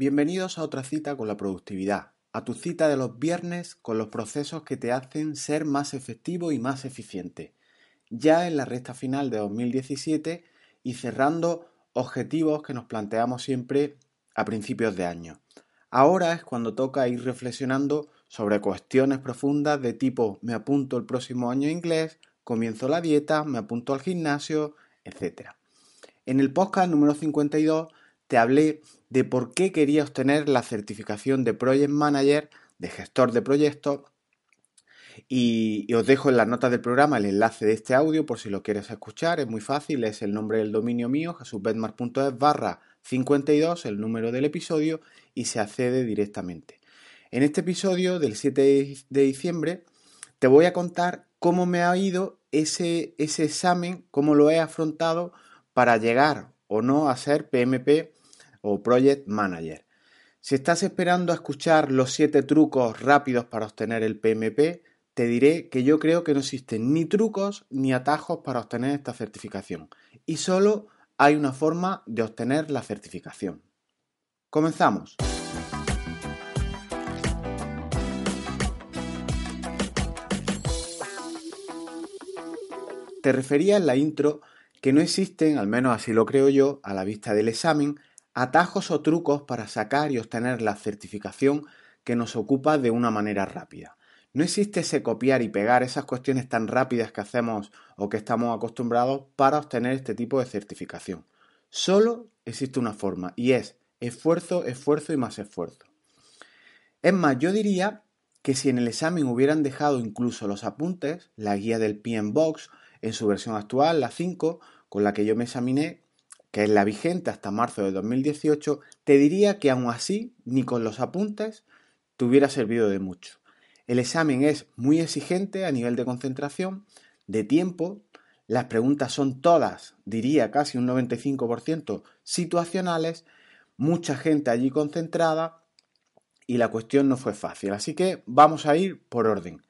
Bienvenidos a otra cita con la productividad, a tu cita de los viernes con los procesos que te hacen ser más efectivo y más eficiente, ya en la recta final de 2017 y cerrando objetivos que nos planteamos siempre a principios de año. Ahora es cuando toca ir reflexionando sobre cuestiones profundas de tipo me apunto el próximo año inglés, comienzo la dieta, me apunto al gimnasio, etc. En el podcast número 52 te hablé de por qué quería obtener la certificación de Project Manager, de gestor de proyectos, y, os dejo en las notas del programa el enlace de este audio por si lo quieres escuchar, es muy fácil, es el nombre del dominio mío, jesusbetmar.es barra 52, el número del episodio, y se accede directamente. En este episodio del 7 de diciembre te voy a contar cómo me ha ido ese, ese examen, cómo lo he afrontado para llegar o no a ser PMP o Project Manager. Si estás esperando a escuchar los 7 trucos rápidos para obtener el PMP, te diré que yo creo que no existen ni trucos ni atajos para obtener esta certificación y solo hay una forma de obtener la certificación. Comenzamos. Te refería en la intro que no existen, al menos así lo creo yo, a la vista del examen, atajos o trucos para sacar y obtener la certificación que nos ocupa de una manera rápida. No existe ese copiar y pegar esas cuestiones tan rápidas que hacemos o que estamos acostumbrados para obtener este tipo de certificación. Solo existe una forma y es esfuerzo, esfuerzo y más esfuerzo. Es más, yo diría que si en el examen hubieran dejado incluso los apuntes, la guía del PM Box en su versión actual, la 5, con la que yo me examiné, que es la vigente hasta marzo de 2018, te diría que aún así, ni con los apuntes, te hubiera servido de mucho. El examen es muy exigente a nivel de concentración, de tiempo, las preguntas son todas, diría casi un 95% situacionales, mucha gente allí concentrada y la cuestión no fue fácil. Así que vamos a ir por orden.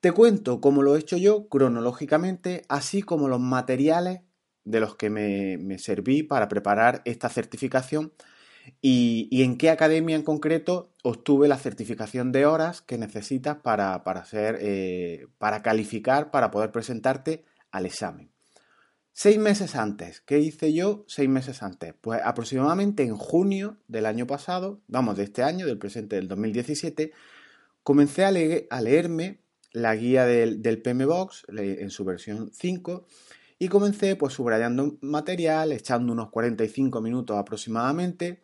Te cuento cómo lo he hecho yo cronológicamente, así como los materiales de los que me, serví para preparar esta certificación y, en qué academia en concreto obtuve la certificación de horas que necesitas para, para, eh, para calificar, para poder presentarte al examen. Seis meses antes, ¿qué hice yo seis meses antes? Pues aproximadamente en junio del año pasado, vamos, de este año, del presente del 2017, comencé a, leerme la guía del, del PMBox en su versión 5 y comencé pues subrayando material, echando unos 45 minutos aproximadamente,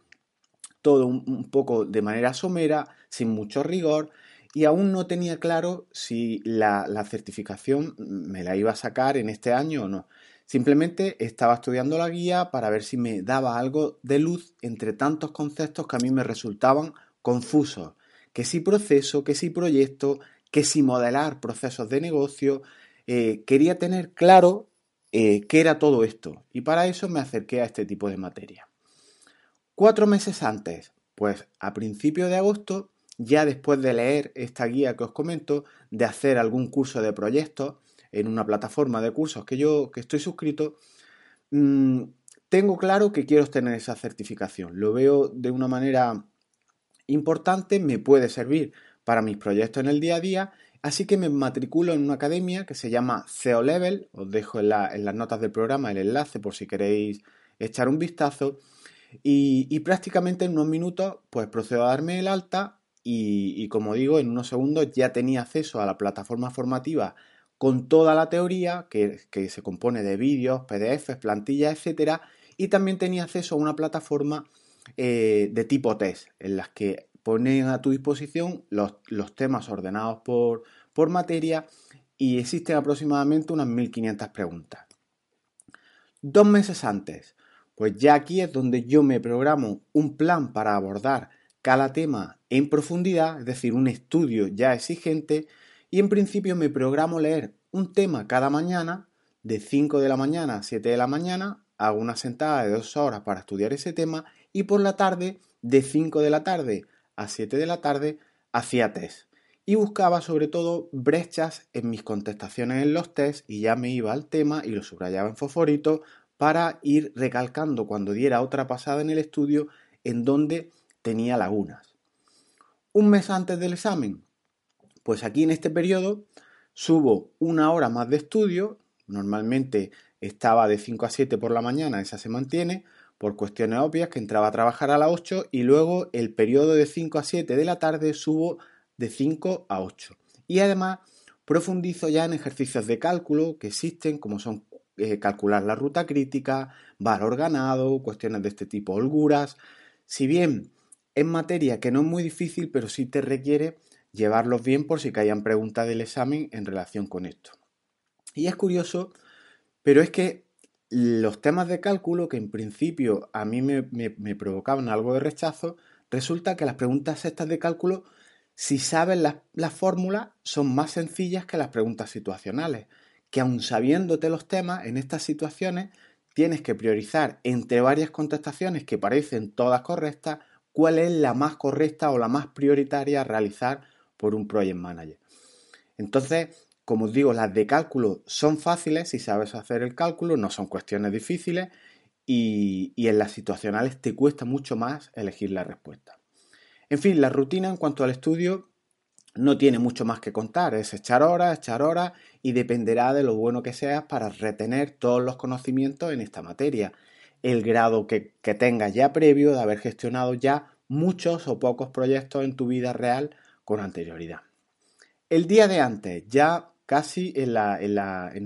todo un, poco de manera somera, sin mucho rigor, y aún no tenía claro si la, certificación me la iba a sacar en este año o no. Simplemente estaba estudiando la guía para ver si me daba algo de luz entre tantos conceptos que a mí me resultaban confusos. Que si proceso, que si proyecto, que si modelar procesos de negocio. Eh, quería tener claro eh, qué era todo esto y para eso me acerqué a este tipo de materia. Cuatro meses antes, pues a principios de agosto, ya después de leer esta guía que os comento, de hacer algún curso de proyectos en una plataforma de cursos que yo que estoy suscrito, mm, tengo claro que quiero obtener esa certificación. Lo veo de una manera importante, me puede servir para mis proyectos en el día a día Así que me matriculo en una academia que se llama CEO Level, os dejo en, las notas del programa el enlace por si queréis echar un vistazo. Y, prácticamente en unos minutos pues procedo a darme el alta y, como digo, en unos segundos ya tenía acceso a la plataforma formativa con toda la teoría que, se compone de vídeos, PDFs, plantillas, etcétera, y también tenía acceso a una plataforma eh, de tipo test en las que ponen a tu disposición los, temas ordenados por, por materia y existen aproximadamente unas 1500 preguntas. Dos meses antes, pues ya aquí es donde yo me programo un plan para abordar cada tema en profundidad, es decir, un estudio ya exigente, y en principio me programo leer un tema cada mañana, de 5 de la mañana a 7 de la mañana, hago una sentada de dos horas para estudiar ese tema, y por la tarde, de 5 de la tarde a 7 de la tarde hacía test y buscaba sobre todo brechas en mis contestaciones en los test y ya me iba al tema y lo subrayaba en fosforito para ir recalcando cuando diera otra pasada en el estudio en donde tenía lagunas. Un mes antes del examen, pues aquí en este periodo subo una hora más de estudio, normalmente estaba de 5 a 7 por la mañana, esa se mantiene, por cuestiones obvias, que entraba a trabajar a las 8 y luego el periodo de 5 a 7 de la tarde subo de 5 a 8. Y además profundizo ya en ejercicios de cálculo que existen, como son eh, calcular la ruta crítica, valor ganado, cuestiones de este tipo, holguras. Si bien es materia que no es muy difícil, pero sí te requiere llevarlos bien por si caían preguntas del examen en relación con esto. Y es curioso, pero es que los temas de cálculo, que en principio a mí me, provocaban algo de rechazo, resulta que las preguntas estas de cálculo, si sabes las, las fórmulas, son más sencillas que las preguntas situacionales que aun sabiéndote los temas, en estas situaciones tienes que priorizar entre varias contestaciones que parecen todas correctas, cuál es la más correcta o la más prioritaria a realizar por un project manager. Entonces, como os digo, las de cálculo son fáciles si sabes hacer el cálculo, no son cuestiones difíciles y, y en las situacionales te cuesta mucho más elegir la respuesta. En fin, la rutina en cuanto al estudio no tiene mucho más que contar, es echar horas, echar horas y dependerá de lo bueno que seas para retener todos los conocimientos en esta materia, el grado que, tengas ya previo de haber gestionado ya muchos o pocos proyectos en tu vida real con anterioridad. El día de antes, ya casi en,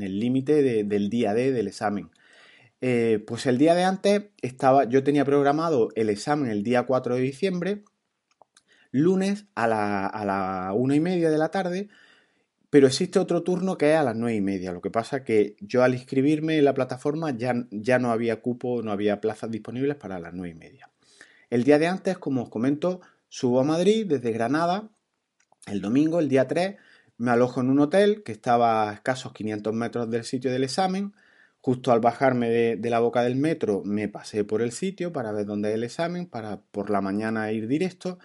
el límite del día D del examen. Eh, pues el día de antes estaba, yo tenía programado el examen el día 4 de diciembre lunes a la, a la una y media de la tarde, pero existe otro turno que es a las nueve y media. Lo que pasa que yo al inscribirme en la plataforma ya, ya no había cupo, no había plazas disponibles para las nueve y media. El día de antes, como os comento, subo a Madrid desde Granada. El domingo, el día 3, me alojo en un hotel que estaba a escasos 500 metros del sitio del examen. Justo al bajarme de, la boca del metro me pasé por el sitio para ver dónde es el examen, para por la mañana ir directo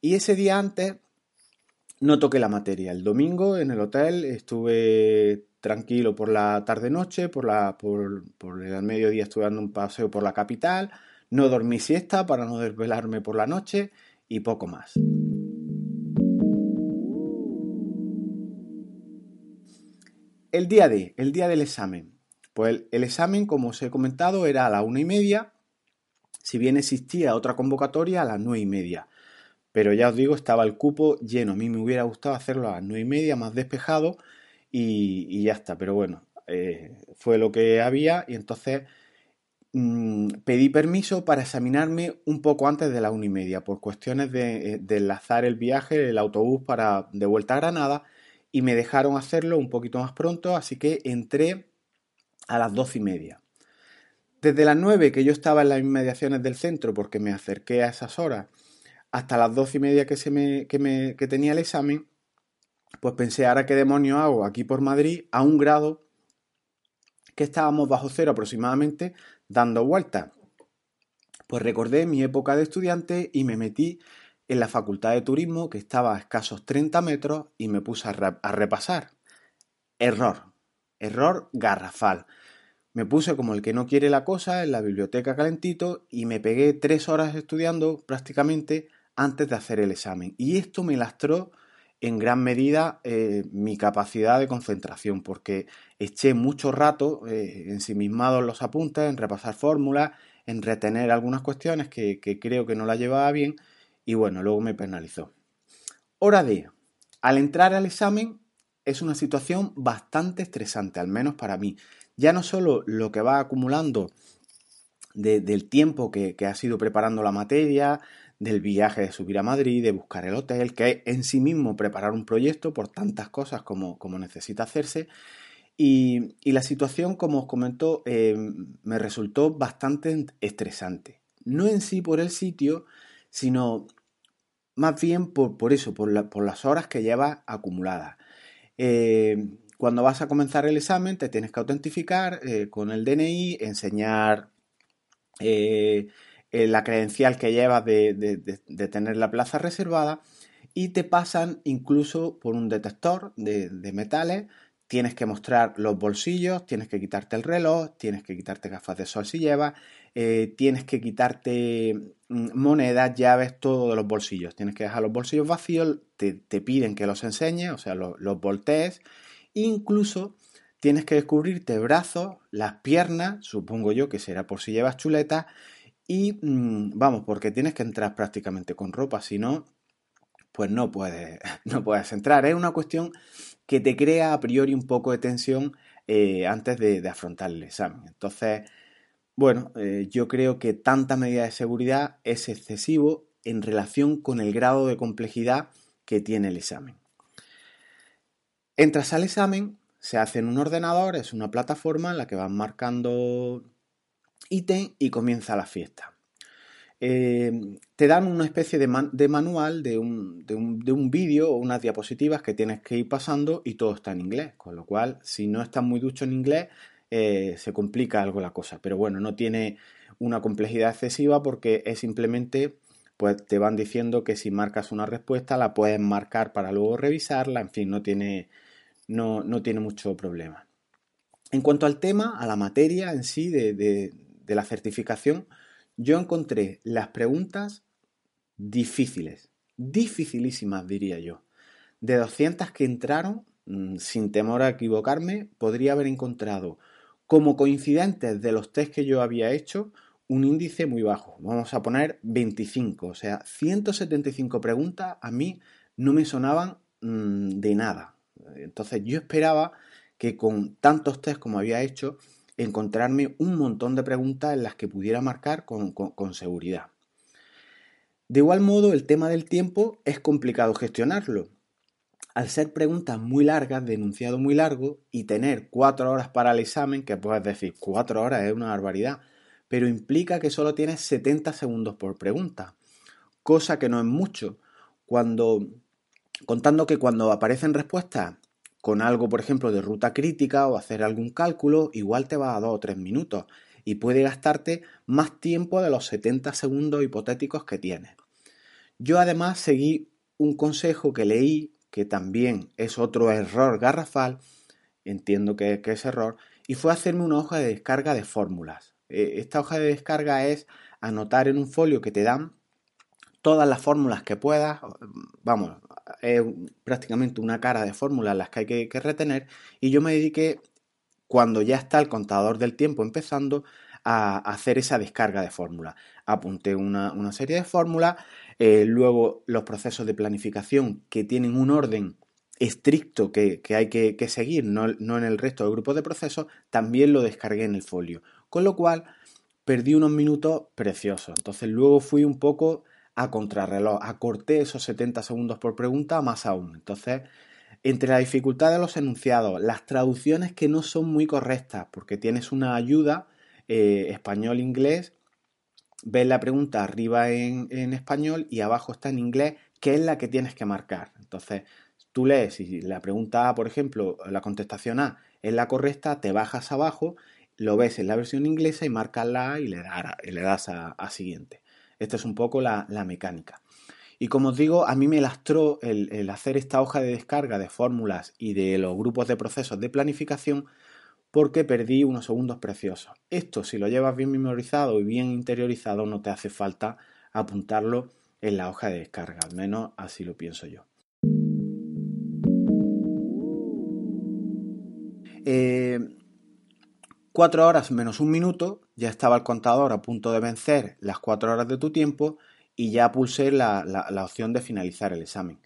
y ese día antes no toqué la materia. El domingo en el hotel estuve tranquilo por la tarde-noche, por, por, por el mediodía estuve dando un paseo por la capital, no dormí siesta para no desvelarme por la noche y poco más. El día de, el día del examen. Pues el, examen, como os he comentado, era a la una y media, si bien existía otra convocatoria a las nueve y media. Pero ya os digo, estaba el cupo lleno. A mí me hubiera gustado hacerlo a las nueve y media, más despejado, y, ya está. Pero bueno, eh, fue lo que había y entonces mm, pedí permiso para examinarme un poco antes de la una y media, por cuestiones de, eh, de, enlazar el viaje, el autobús para de vuelta a Granada, y me dejaron hacerlo un poquito más pronto, así que entré a las doce y media. Desde las nueve que yo estaba en las inmediaciones del centro, porque me acerqué a esas horas, hasta las doce y media que, se me, que, me, que tenía el examen, pues pensé, ahora qué demonios hago aquí por Madrid a un grado que estábamos bajo cero aproximadamente dando vueltas. Pues recordé mi época de estudiante y me metí en la facultad de turismo que estaba a escasos 30 metros y me puse a, a repasar. Error, error garrafal. Me puse como el que no quiere la cosa en la biblioteca calentito y me pegué tres horas estudiando prácticamente antes de hacer el examen. Y esto me lastró en gran medida eh, mi capacidad de concentración, porque eché mucho rato eh, ensimismado en los apuntes, en repasar fórmulas, en retener algunas cuestiones que, creo que no la llevaba bien, y bueno, luego me penalizó. Hora D. Al entrar al examen es una situación bastante estresante, al menos para mí. Ya no solo lo que va acumulando del tiempo que, que ha sido preparando la materia, del viaje de subir a Madrid, de buscar el hotel, que es en sí mismo preparar un proyecto por tantas cosas como, como necesita hacerse. Y, la situación, como os comento, eh, me resultó bastante estresante. No en sí por el sitio, sino más bien por, por eso, por, las horas que llevas acumuladas. Eh, cuando vas a comenzar el examen, te tienes que autentificar eh, con el DNI, enseñar eh, la credencial que llevas de, tener la plaza reservada y te pasan incluso por un detector de, metales. Tienes que mostrar los bolsillos, tienes que quitarte el reloj, tienes que quitarte gafas de sol si llevas. Eh, tienes que quitarte mm, monedas, llaves, todo de los bolsillos. Tienes que dejar los bolsillos vacíos, te, piden que los enseñes, o sea, los, voltees. Incluso tienes que descubrirte brazos, las piernas, supongo yo que será por si llevas chuletas, y mm, vamos, porque tienes que entrar prácticamente con ropa, si no, pues no puedes, no puedes entrar. Es una cuestión que te crea a priori un poco de tensión eh, antes de, afrontar el examen. Entonces, bueno, eh, yo creo que tanta medida de seguridad es excesivo en relación con el grado de complejidad que tiene el examen. Entras al examen, se hace en un ordenador, es una plataforma en la que vas marcando ítem y comienza la fiesta. Eh, te dan una especie de, manual de un, de un vídeo o unas diapositivas que tienes que ir pasando y todo está en inglés, con lo cual si no estás muy ducho en inglés eh, se complica algo la cosa. Pero bueno, no tiene una complejidad excesiva porque es simplemente, pues te van diciendo que si marcas una respuesta la puedes marcar para luego revisarla, en fin, no tiene, no, no tiene mucho problema. En cuanto al tema, a la materia en sí de, de la certificación, yo encontré las preguntas difíciles, dificilísimas diría yo. De 200 que entraron, mm, sin temor a equivocarme, podría haber encontrado como coincidentes de los test que yo había hecho, un índice muy bajo. Vamos a poner 25, o sea, 175 preguntas a mí no me sonaban mm, de nada. Entonces yo esperaba que con tantos test como había hecho, encontrarme un montón de preguntas en las que pudiera marcar con, con seguridad. De igual modo, el tema del tiempo es complicado gestionarlo, al ser preguntas muy largas, de enunciado muy largo, y tener cuatro horas para el examen, que puedes decir cuatro horas es una barbaridad, pero implica que solo tienes 70 segundos por pregunta, cosa que no es mucho. Cuando, contando que cuando aparecen respuestas con algo, por ejemplo, de ruta crítica o hacer algún cálculo, igual te va a dos o tres minutos y puede gastarte más tiempo de los 70 segundos hipotéticos que tienes. Yo además seguí un consejo que leí que también es otro error garrafal, entiendo que, es error, y fue hacerme una hoja de descarga de fórmulas. E, esta hoja de descarga es anotar en un folio que te dan todas las fórmulas que puedas, vamos, es prácticamente una cara de fórmulas las que hay que, retener, y yo me dediqué, cuando ya está el contador del tiempo empezando, a hacer esa descarga de fórmulas. Apunté una, una serie de fórmulas, eh, luego los procesos de planificación que tienen un orden estricto que, hay que, seguir, no, en el resto del grupo de procesos, también lo descargué en el folio. Con lo cual perdí unos minutos preciosos. Entonces luego fui un poco a contrarreloj, acorté esos 70 segundos por pregunta más aún. Entonces, entre la dificultad de los enunciados, las traducciones que no son muy correctas, porque tienes una ayuda eh, español-inglés ves la pregunta arriba en, español y abajo está en inglés, que es la que tienes que marcar. Entonces, tú lees y la pregunta A, por ejemplo, la contestación A es la correcta, te bajas abajo, lo ves en la versión inglesa y marcas la A y le, le das a, siguiente. Esta es un poco la, mecánica. Y como os digo, a mí me lastró el hacer esta hoja de descarga de fórmulas y de los grupos de procesos de planificación porque perdí unos segundos preciosos. Esto, si lo llevas bien memorizado y bien interiorizado, no te hace falta apuntarlo en la hoja de descarga, al menos así lo pienso yo. Eh, cuatro horas menos un minuto, ya estaba el contador a punto de vencer las cuatro horas de tu tiempo y ya pulsé la, la opción de finalizar el examen.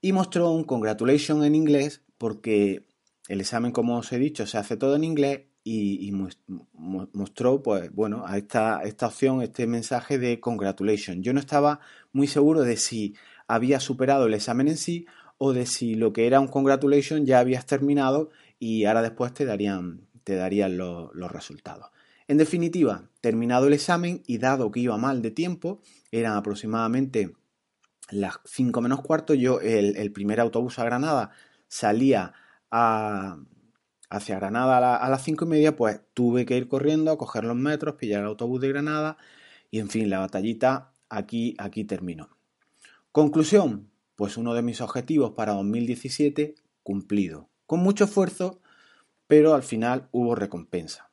Y mostró un congratulation en inglés porque el examen, como os he dicho, se hace todo en inglés y, mostró, pues, bueno, a esta, esta opción, este mensaje de congratulations. Yo no estaba muy seguro de si había superado el examen en sí o de si lo que era un congratulation ya habías terminado y ahora después te darían, te darían los resultados. En definitiva, terminado el examen y dado que iba mal de tiempo, eran aproximadamente las 5 menos cuarto, yo el, el primer autobús a Granada salía hacia Granada a, las cinco y media, pues tuve que ir corriendo a coger los metros, pillar el autobús de Granada y en fin, la batallita aquí, aquí terminó. Conclusión, pues uno de mis objetivos para 2017 cumplido. Con mucho esfuerzo, pero al final hubo recompensa.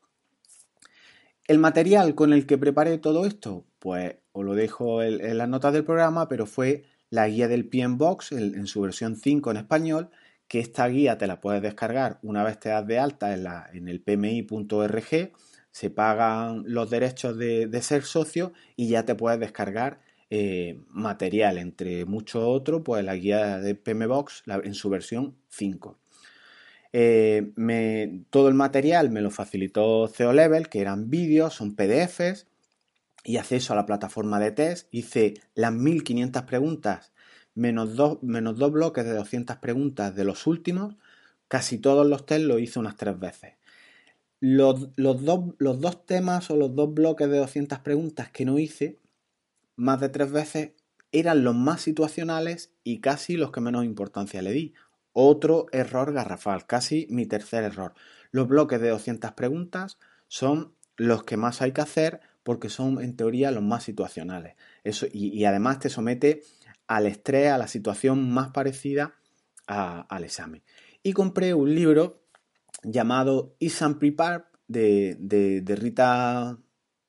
El material con el que preparé todo esto, pues os lo dejo en, las notas del programa, pero fue la guía del PMBOX en, en su versión 5 en español, que esta guía te la puedes descargar una vez te das de alta en, la, en el pmi.org, se pagan los derechos de, ser socio y ya te puedes descargar eh, material, entre muchos otros, pues la guía de PMBOX en su versión 5. Eh, todo el material me lo facilitó CeoLevel, que eran vídeos, son PDFs y acceso a la plataforma de test. Hice las 1500 preguntas menos dos, menos dos bloques de 200 preguntas de los últimos, casi todos los test lo hice unas tres veces. Los, dos, los dos temas o los dos bloques de 200 preguntas que no hice más de tres veces eran los más situacionales y casi los que menos importancia le di. Otro error garrafal, casi mi tercer error. Los bloques de 200 preguntas son los que más hay que hacer porque son en teoría los más situacionales. Eso, y además te somete al estrés, a la situación más parecida al examen. Y compré un libro llamado Exam Prepare de, de, Rita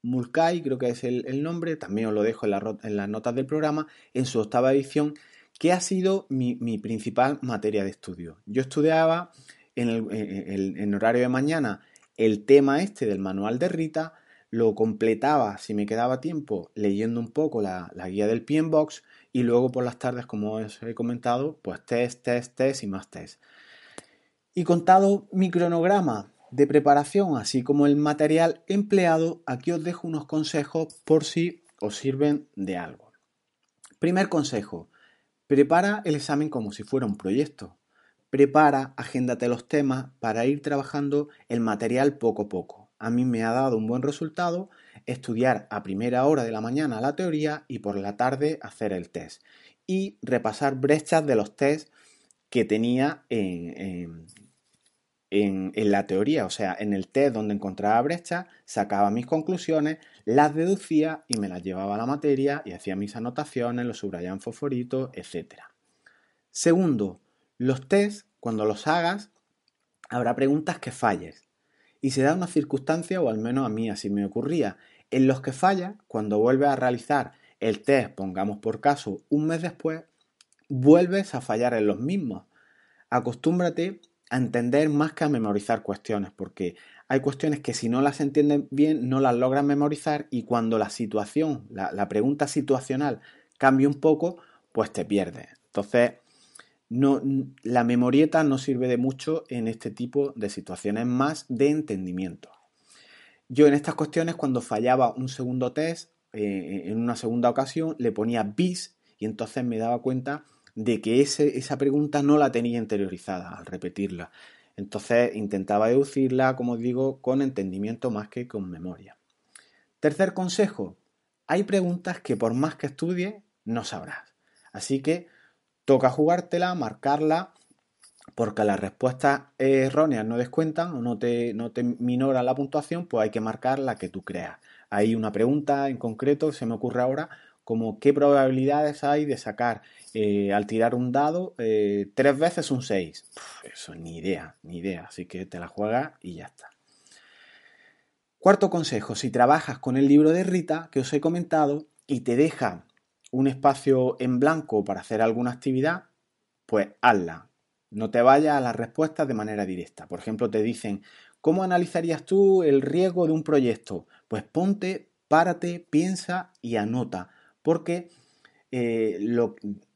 Mulcahy, creo que es el, nombre, también os lo dejo en, las notas del programa, en su octava edición, que ha sido mi, principal materia de estudio. Yo estudiaba en el horario de mañana el tema este del manual de Rita, lo completaba, si me quedaba tiempo, leyendo un poco la, la guía del PMBOX y luego por las tardes, como os he comentado, pues test, test, test y más test. Y contado mi cronograma de preparación, así como el material empleado, aquí os dejo unos consejos por si os sirven de algo. Primer consejo, prepara el examen como si fuera un proyecto. Prepara, agéndate los temas para ir trabajando el material poco a poco. A mí me ha dado un buen resultado estudiar a primera hora de la mañana la teoría y por la tarde hacer el test. Y repasar brechas de los test que tenía en, en, la teoría. O sea, en el test donde encontraba brechas, sacaba mis conclusiones, las deducía y me las llevaba a la materia y hacía mis anotaciones, los subrayaba en fosforito, etc. Segundo, los test, cuando los hagas, habrá preguntas que falles. Y se da una circunstancia, o al menos a mí así me ocurría, en los que falla, cuando vuelves a realizar el test, pongamos por caso, un mes después, vuelves a fallar en los mismos. Acostúmbrate a entender más que a memorizar cuestiones, porque hay cuestiones que si no las entiendes bien no las logras memorizar y cuando la situación, la, pregunta situacional cambia un poco, pues te pierdes. Entonces, no, la memorieta no sirve de mucho en este tipo de situaciones más de entendimiento. Yo en estas cuestiones, cuando fallaba un segundo test, eh, en una segunda ocasión, le ponía bis y entonces me daba cuenta de que esa pregunta no la tenía interiorizada al repetirla. Entonces intentaba deducirla, como digo, con entendimiento más que con memoria. Tercer consejo, hay preguntas que por más que estudies no sabrás. Así que toca jugártela, marcarla porque las respuestas erróneas no descuentan o no te, no te la puntuación, pues hay que marcar la que tú creas. Hay una pregunta en concreto, se me ocurre ahora, como qué probabilidades hay de sacar eh, al tirar un dado eh, tres veces un 6. Eso ni idea, ni idea. Así que te la juegas y ya está. Cuarto consejo, si trabajas con el libro de Rita que os he comentado y te deja un espacio en blanco para hacer alguna actividad, pues hazla. No te vayas a las respuestas de manera directa. Por ejemplo, te dicen, ¿cómo analizarías tú el riesgo de un proyecto? Pues ponte, párate, piensa y anota, porque eh,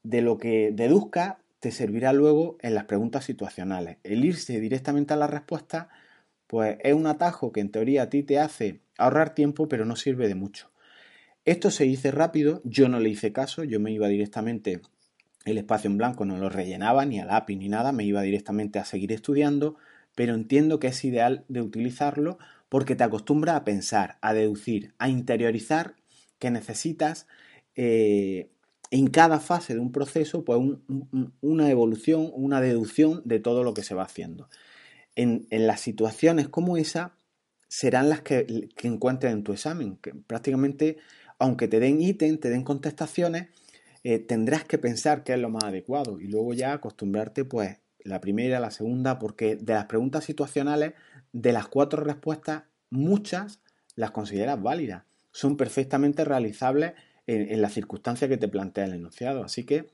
de lo que deduzca te servirá luego en las preguntas situacionales. El irse directamente a la respuesta, pues es un atajo que en teoría a ti te hace ahorrar tiempo, pero no sirve de mucho. Esto se dice rápido, yo no le hice caso, yo me iba directamente el espacio en blanco no lo rellenaba ni a lápiz ni nada, me iba directamente a seguir estudiando, pero entiendo que es ideal de utilizarlo porque te acostumbra a pensar, a deducir, a interiorizar que necesitas eh, en cada fase de un proceso pues una evolución, una deducción de todo lo que se va haciendo. En, las situaciones como esa serán las que, que encuentres en tu examen, que prácticamente, aunque te den ítem, te den contestaciones, eh, tendrás que pensar qué es lo más adecuado y luego ya acostumbrarte pues la primera, la segunda, porque de las preguntas situacionales, de las cuatro respuestas, muchas las consideras válidas. Son perfectamente realizables en, en las circunstancias que te plantea el enunciado. Así que,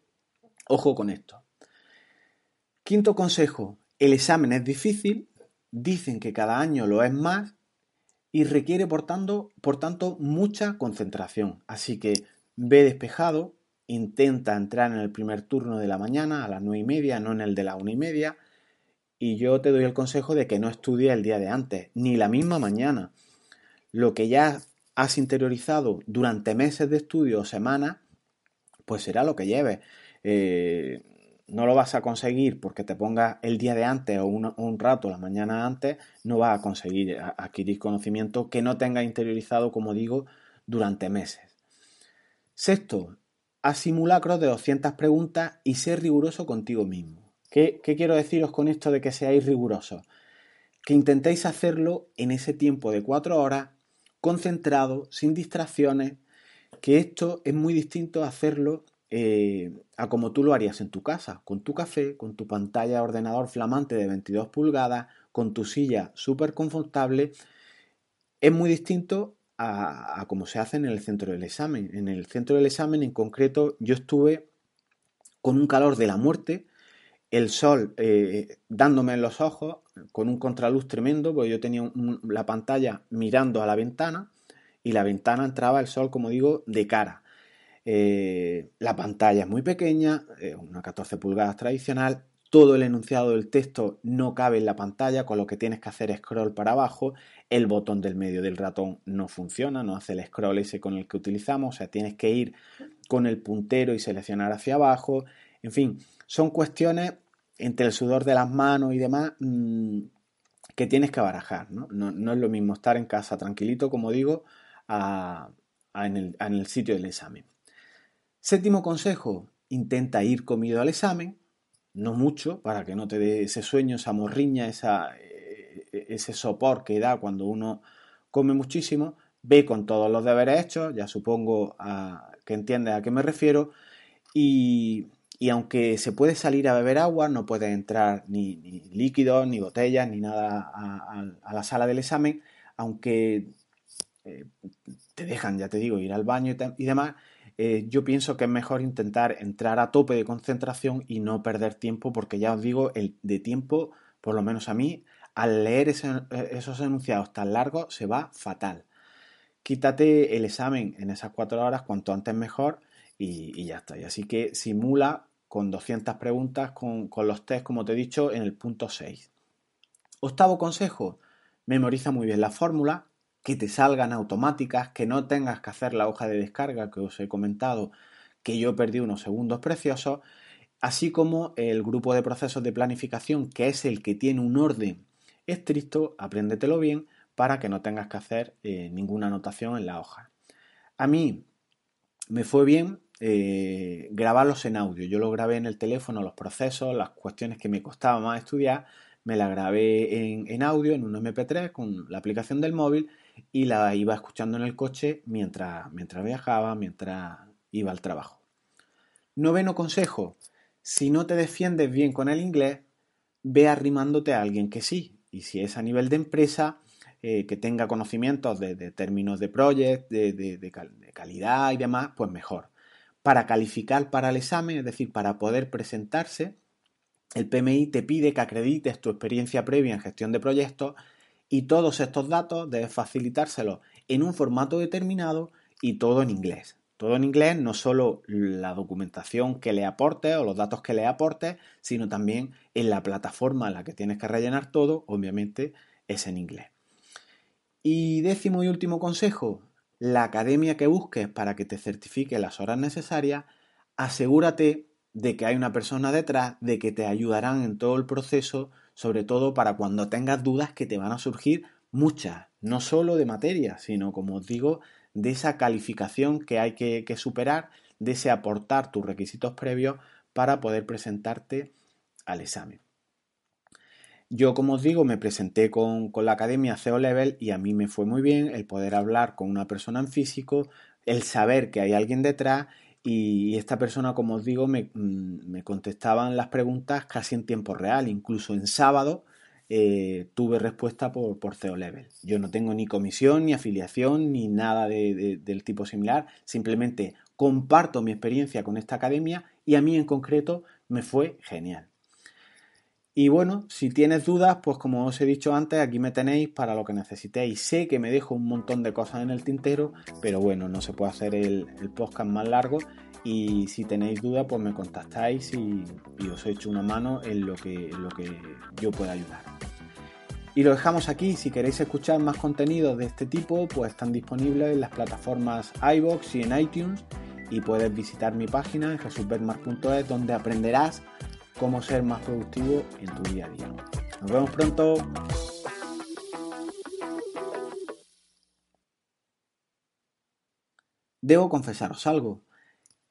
ojo con esto. Quinto consejo, el examen es difícil, dicen que cada año lo es más y requiere por tanto, por tanto mucha concentración. Así que ve despejado, intenta entrar en el primer turno de la mañana a las nueve y media, no en el de la una y media. Y yo te doy el consejo de que no estudies el día de antes, ni la misma mañana. Lo que ya has interiorizado durante meses de estudio o semanas, pues será lo que lleves. Eh, no lo vas a conseguir porque te pongas el día de antes o un, rato la mañana antes, no vas a conseguir adquirir conocimiento que no tengas interiorizado, como digo, durante meses. Sexto, haz simulacros de 200 preguntas y sé riguroso contigo mismo. ¿Qué, ¿Qué, quiero deciros con esto de que seáis rigurosos? Que intentéis hacerlo en ese tiempo de cuatro horas, concentrado, sin distracciones, que esto es muy distinto a hacerlo eh, a como tú lo harías en tu casa, con tu café, con tu pantalla de ordenador flamante de 22 pulgadas, con tu silla súper confortable, es muy distinto a, como se hace en el centro del examen. En el centro del examen en concreto yo estuve con un calor de la muerte, el sol eh, dándome en los ojos, con un contraluz tremendo, porque yo tenía la pantalla mirando a la ventana y la ventana entraba el sol, como digo, de cara. Eh, la pantalla es muy pequeña, una 14 pulgadas tradicional, todo el enunciado del texto no cabe en la pantalla, con lo que tienes que hacer scroll para abajo, el botón del medio del ratón no funciona, no hace el scroll ese con el que utilizamos, o sea, tienes que ir con el puntero y seleccionar hacia abajo, en fin, son cuestiones entre el sudor de las manos y demás mm, que tienes que barajar, ¿no? ¿no? es lo mismo estar en casa tranquilito, como digo, en el sitio del examen. Séptimo consejo, intenta ir comido al examen, no mucho, para que no te dé ese sueño, esa morriña, esa, eh, ese sopor que da cuando uno come muchísimo. Ve con todos los deberes hechos, ya supongo que entiendes a qué me refiero. Y, aunque se puede salir a beber agua, no puede entrar ni, líquidos, ni botellas, ni nada a, la sala del examen, aunque eh, te dejan, ya te digo, ir al baño y demás, eh, yo pienso que es mejor intentar entrar a tope de concentración y no perder tiempo, porque ya os digo, el de tiempo, por lo menos a mí, al leer eh, esos enunciados tan largos, se va fatal. Quítate el examen en esas cuatro horas, cuanto antes mejor, y, ya está. Y así que simula con 200 preguntas con, con los test, como te he dicho, en el punto 6. Octavo consejo, memoriza muy bien la fórmula, que te salgan automáticas, que no tengas que hacer la hoja de descarga que os he comentado, que yo perdí unos segundos preciosos, así como el grupo de procesos de planificación, que es el que tiene un orden estricto, apréndetelo bien para que no tengas que hacer eh, ninguna anotación en la hoja. A mí me fue bien eh, grabarlos en audio. Yo lo grabé en el teléfono, los procesos, las cuestiones que me costaba más estudiar, me la grabé en, en audio, en un MP3, con la aplicación del móvil y la iba escuchando en el coche mientras, mientras viajaba, mientras iba al trabajo. Noveno consejo, si no te defiendes bien con el inglés, ve arrimándote a alguien que sí. Y si es a nivel de empresa, eh, que tenga conocimientos de, términos de project, de, de, calidad y demás, pues mejor. Para calificar para el examen, es decir, para poder presentarse, el PMI te pide que acredites tu experiencia previa en gestión de proyectos y todos estos datos debes facilitárselos en un formato determinado y todo en inglés. Todo en inglés, no solo la documentación que le aporte o los datos que le aporte, sino también en la plataforma en la que tienes que rellenar todo, obviamente es en inglés. Y décimo y último consejo, la academia que busques para que te certifique las horas necesarias, asegúrate de que hay una persona detrás, de que te ayudarán en todo el proceso sobre todo para cuando tengas dudas que te van a surgir muchas, no solo de materia, sino como os digo, de esa calificación que hay que, superar, de ese aportar tus requisitos previos para poder presentarte al examen. Yo, como os digo, me presenté con, con, la academia CEO Level y a mí me fue muy bien el poder hablar con una persona en físico, el saber que hay alguien detrás y esta persona, como os digo, me, mm, me, contestaban las preguntas casi en tiempo real, incluso en sábado, eh, tuve respuesta por, por CEO Level. Yo no tengo ni comisión, ni afiliación, ni nada del tipo similar. Simplemente comparto mi experiencia con esta academia y a mí en concreto me fue genial. Y bueno, si tienes dudas, pues como os he dicho antes, aquí me tenéis para lo que necesitéis. Sé que me dejo un montón de cosas en el tintero, pero bueno, no se puede hacer el, podcast más largo. Y si tenéis dudas, pues me contactáis y, os he hecho una mano en lo que, en lo que yo pueda ayudar. Y lo dejamos aquí. Si queréis escuchar más contenidos de este tipo, pues están disponibles en las plataformas iBox y en iTunes. Y puedes visitar mi página en jesusbetmar.es donde aprenderás cómo ser más productivo en tu día a día. Nos vemos pronto. Debo confesaros algo.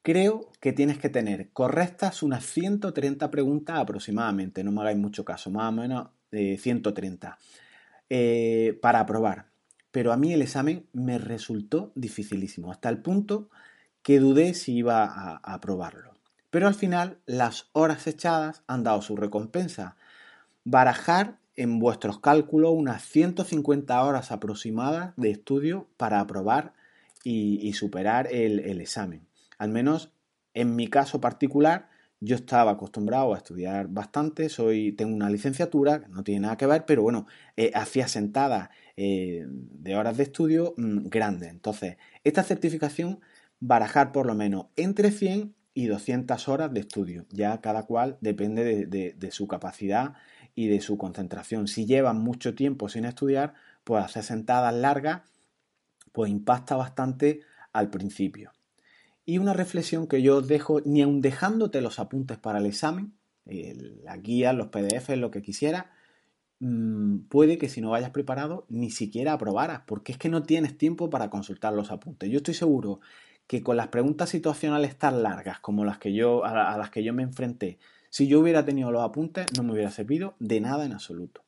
Creo que tienes que tener correctas unas 130 preguntas aproximadamente, no me hagáis mucho caso, más o menos 130, eh, eh, para aprobar. Pero a mí el examen me resultó dificilísimo, hasta el punto que dudé si iba a aprobarlo. Pero al final las horas echadas han dado su recompensa. Barajar en vuestros cálculos unas 150 horas aproximadas de estudio para aprobar y, superar el, examen. Al menos en mi caso particular, yo estaba acostumbrado a estudiar bastante, soy, tengo una licenciatura, no tiene nada que ver, pero bueno, eh, hacía sentadas eh, de horas de estudio mm, grandes. Entonces, esta certificación, barajar por lo menos entre 100 y 200 horas de estudio. Ya cada cual depende de, su capacidad y de su concentración. Si llevan mucho tiempo sin estudiar, pues hacer sentadas largas, pues impacta bastante al principio. Y una reflexión que yo os dejo, ni aun dejándote los apuntes para el examen, la guía, los PDF, lo que quisiera, mm, puede que si no vayas preparado ni siquiera aprobaras, porque es que no tienes tiempo para consultar los apuntes. Yo estoy seguro que con las preguntas situacionales tan largas como las que yo, a, las que yo me enfrenté, si yo hubiera tenido los apuntes, no me hubiera servido de nada en absoluto.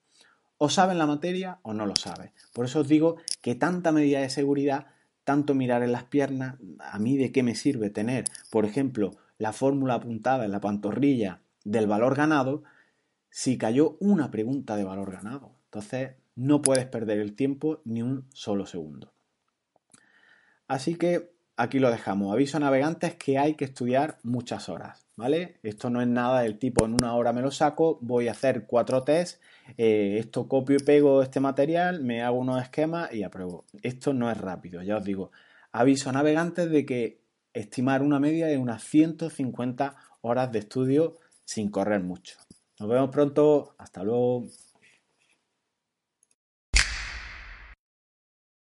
O saben la materia o no lo saben. Por eso os digo que tanta medida de seguridad, tanto mirar en las piernas, a mí de qué me sirve tener, por ejemplo, la fórmula apuntada en la pantorrilla del valor ganado, si cayó una pregunta de valor ganado. Entonces, no puedes perder el tiempo ni un solo segundo. Así que aquí lo dejamos. Aviso a navegantes que hay que estudiar muchas horas, ¿vale? Esto no es nada del tipo en una hora me lo saco, voy a hacer cuatro tests, eh, esto copio y pego este material, me hago unos esquemas y apruebo. Esto no es rápido, ya os digo. Aviso a navegantes de que estimar una media de unas 150 horas de estudio sin correr mucho. Nos vemos pronto, hasta luego.